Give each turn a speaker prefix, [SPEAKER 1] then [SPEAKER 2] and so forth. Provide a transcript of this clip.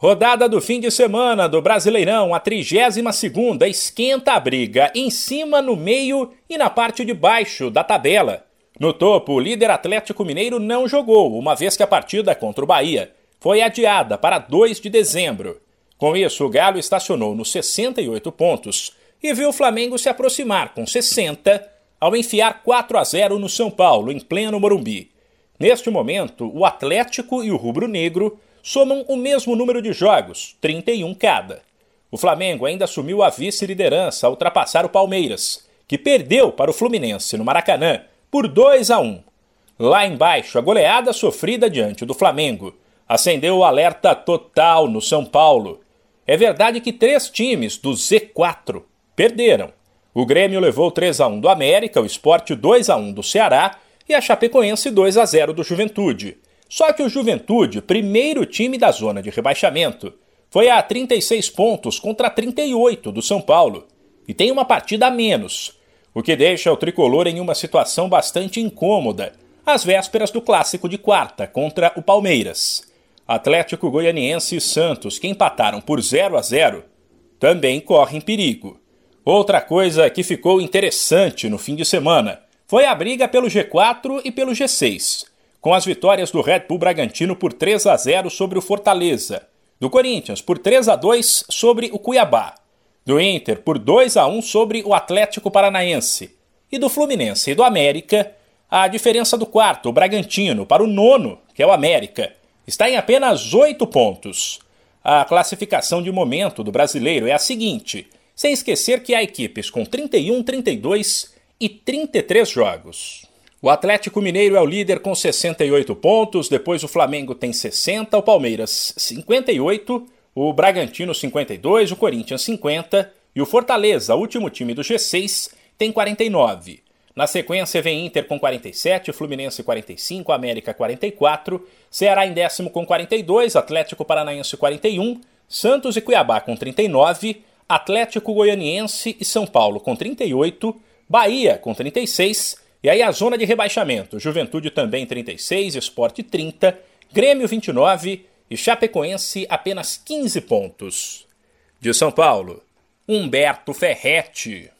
[SPEAKER 1] Rodada do fim de semana do Brasileirão, a 32ª esquenta a briga em cima, no meio e na parte de baixo da tabela. No topo, o líder Atlético Mineiro não jogou, uma vez que a partida contra o Bahia foi adiada para 2 de dezembro. Com isso, o Galo estacionou nos 68 pontos e viu o Flamengo se aproximar com 60 ao enfiar 4 a 0 no São Paulo, em pleno Morumbi. Neste momento, o Atlético e o Rubro Negro somam o mesmo número de jogos, 31 cada. O Flamengo ainda assumiu a vice-liderança ao ultrapassar o Palmeiras, que perdeu para o Fluminense no Maracanã por 2 a 1. Lá embaixo, a goleada sofrida diante do Flamengo acendeu o alerta total no São Paulo. É verdade que três times do Z4 perderam. O Grêmio levou 3 a 1 do América, o Sport 2 a 1 do Ceará e a Chapecoense 2 a 0 do Juventude. Só que o Juventude, primeiro time da zona de rebaixamento, foi a 36 pontos contra 38 do São Paulo e tem uma partida a menos, o que deixa o tricolor em uma situação bastante incômoda, às vésperas do clássico de quarta contra o Palmeiras. Atlético Goianiense e Santos, que empataram por 0 a 0, também correm perigo. Outra coisa que ficou interessante no fim de semana foi a briga pelo G4 e pelo G6 com as vitórias do Red Bull Bragantino por 3 a 0 sobre o Fortaleza, do Corinthians por 3 a 2 sobre o Cuiabá, do Inter por 2 a 1 sobre o Atlético Paranaense e do Fluminense e do América, a diferença do quarto, o Bragantino, para o nono, que é o América, está em apenas 8 pontos. A classificação de momento do brasileiro é a seguinte, sem esquecer que há equipes com 31, 32 e 33 jogos. O Atlético Mineiro é o líder com 68 pontos, depois o Flamengo tem 60, o Palmeiras 58, o Bragantino 52, o Corinthians 50 e o Fortaleza, último time do G6, tem 49. Na sequência vem Inter com 47, Fluminense 45, América 44, Ceará em décimo com 42, Atlético Paranaense 41, Santos e Cuiabá com 39, Atlético Goianiense e São Paulo com 38, Bahia com 36 e aí a zona de rebaixamento: Juventude também 36, Esporte 30, Grêmio 29 e Chapecoense apenas 15 pontos. De São Paulo, Humberto Ferretti.